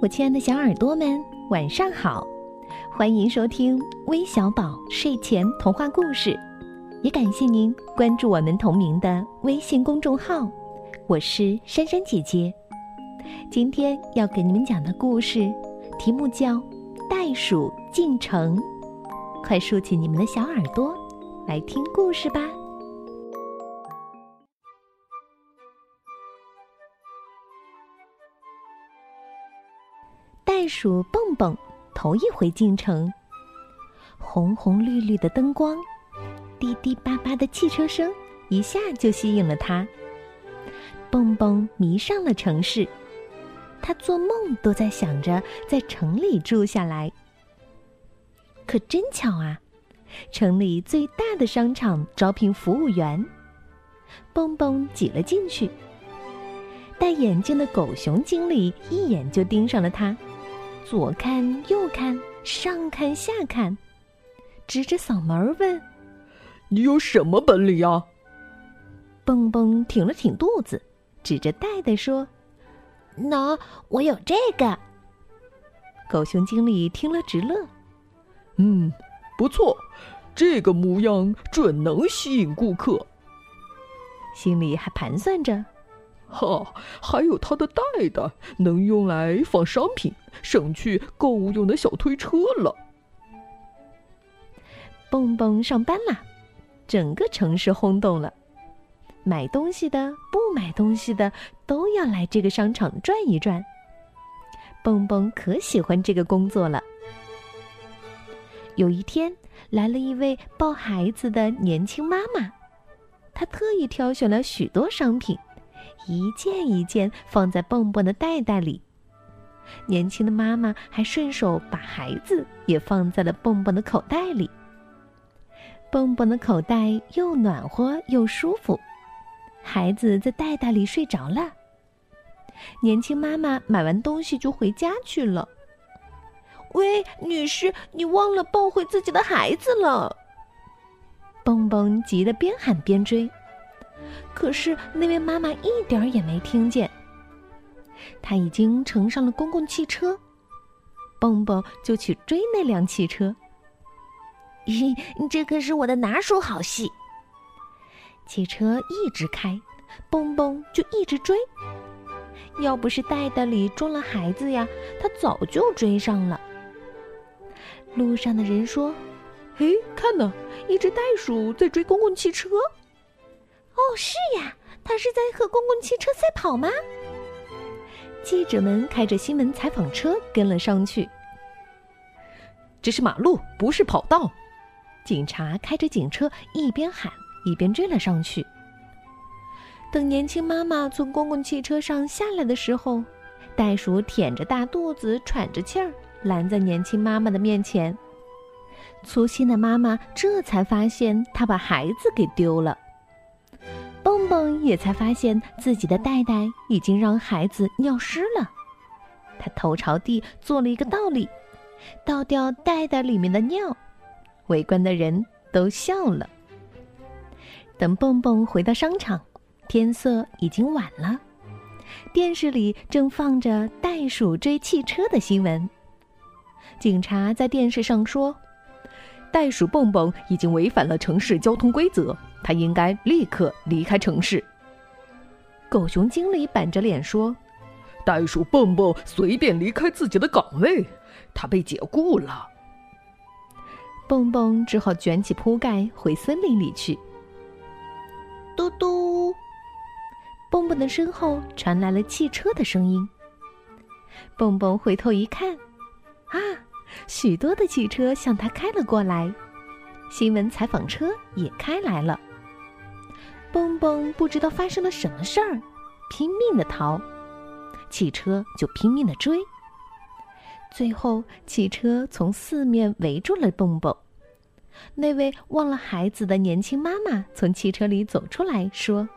我亲爱的小耳朵们，晚上好！欢迎收听微小宝睡前童话故事，也感谢您关注我们同名的微信公众号。我是珊珊姐姐，今天要给你们讲的故事题目叫《袋鼠进城》，快竖起你们的小耳朵，来听故事吧。袋鼠蹦蹦头一回进城，红红绿绿的灯光，滴滴叭叭的汽车声，一下就吸引了他。蹦蹦迷上了城市，他做梦都在想着在城里住下来。可真巧啊，城里最大的商场招聘服务员，蹦蹦挤了进去。戴眼镜的狗熊经理一眼就盯上了他。左看右看，上看下看，指着嗓门问：“你有什么本领呀？”蹦蹦挺了挺肚子，指着袋袋说：“喏，我有这个。”狗熊经理听了直乐：“嗯，不错，这个模样准能吸引顾客。”心里还盘算着。哈，还有他的袋袋，能用来放商品，省去购物用的小推车了。蹦蹦上班啦，整个城市轰动了，买东西的、不买东西的都要来这个商场转一转。蹦蹦可喜欢这个工作了。有一天，来了一位抱孩子的年轻妈妈，她特意挑选了许多商品。一件一件放在蹦蹦的袋袋里，年轻的妈妈还顺手把孩子也放在了蹦蹦的口袋里。蹦蹦的口袋又暖和又舒服，孩子在袋袋里睡着了。年轻妈妈买完东西就回家去了。喂，女士，你忘了抱回自己的孩子了！蹦蹦急得边喊边追。可是那位妈妈一点儿也没听见。她已经乘上了公共汽车，蹦蹦就去追那辆汽车。咦，这可是我的拿手好戏！汽车一直开，蹦蹦就一直追。要不是袋袋里装了孩子呀，他早就追上了。路上的人说：“嘿，看呐，一只袋鼠在追公共汽车。”哦，是呀，它是在和公共汽车赛跑吗？记者们开着新闻采访车跟了上去。这是马路，不是跑道。警察开着警车一边喊一边追了上去。等年轻妈妈从公共汽车上下来的时候，袋鼠舔着大肚子喘着气儿拦在年轻妈妈的面前。粗心的妈妈这才发现她把孩子给丢了。蹦蹦也才发现自己的袋袋已经让孩子尿湿了，他头朝地做了一个倒立，倒掉袋袋里面的尿。围观的人都笑了。等蹦蹦回到商场，天色已经晚了，电视里正放着袋鼠追汽车的新闻。警察在电视上说。袋鼠蹦蹦已经违反了城市交通规则，他应该立刻离开城市。狗熊经理板着脸说：“袋鼠蹦蹦随便离开自己的岗位，他被解雇了。”蹦蹦只好卷起铺盖回森林里去。嘟嘟，蹦蹦的身后传来了汽车的声音。蹦蹦回头一看，啊！许多的汽车向他开了过来，新闻采访车也开来了。蹦蹦不知道发生了什么事儿，拼命的逃，汽车就拼命的追。最后，汽车从四面围住了蹦蹦。那位忘了孩子的年轻妈妈从汽车里走出来说：“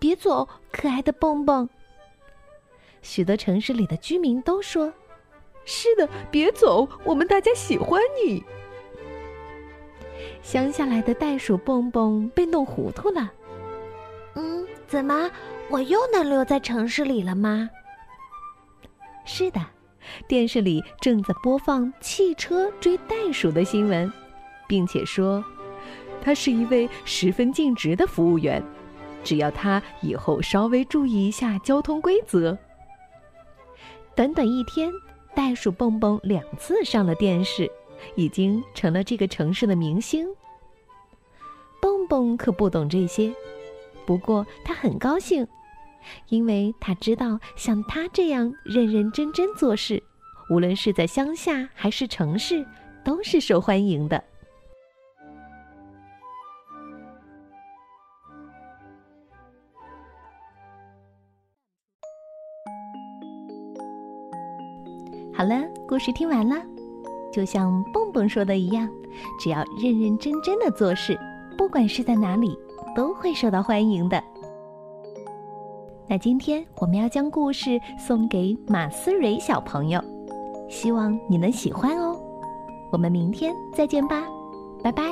别走，可爱的蹦蹦。”许多城市里的居民都说。是的，别走，我们大家喜欢你。乡下来的袋鼠蹦蹦被弄糊涂了。嗯，怎么我又能留在城市里了吗？是的，电视里正在播放汽车追袋鼠的新闻，并且说，他是一位十分尽职的服务员，只要他以后稍微注意一下交通规则。短短一天，袋鼠蹦蹦两次上了电视，已经成了这个城市的明星。蹦蹦可不懂这些，不过他很高兴。因为他知道，像他这样认认真真做事，无论是在乡下还是城市，都是受欢迎的。好了，故事听完了，就像蹦蹦说的一样，只要认认真真的做事，不管是在哪里，都会受到欢迎的。那今天我们要将故事送给马思蕊小朋友，希望你能喜欢哦。我们明天再见吧，拜拜。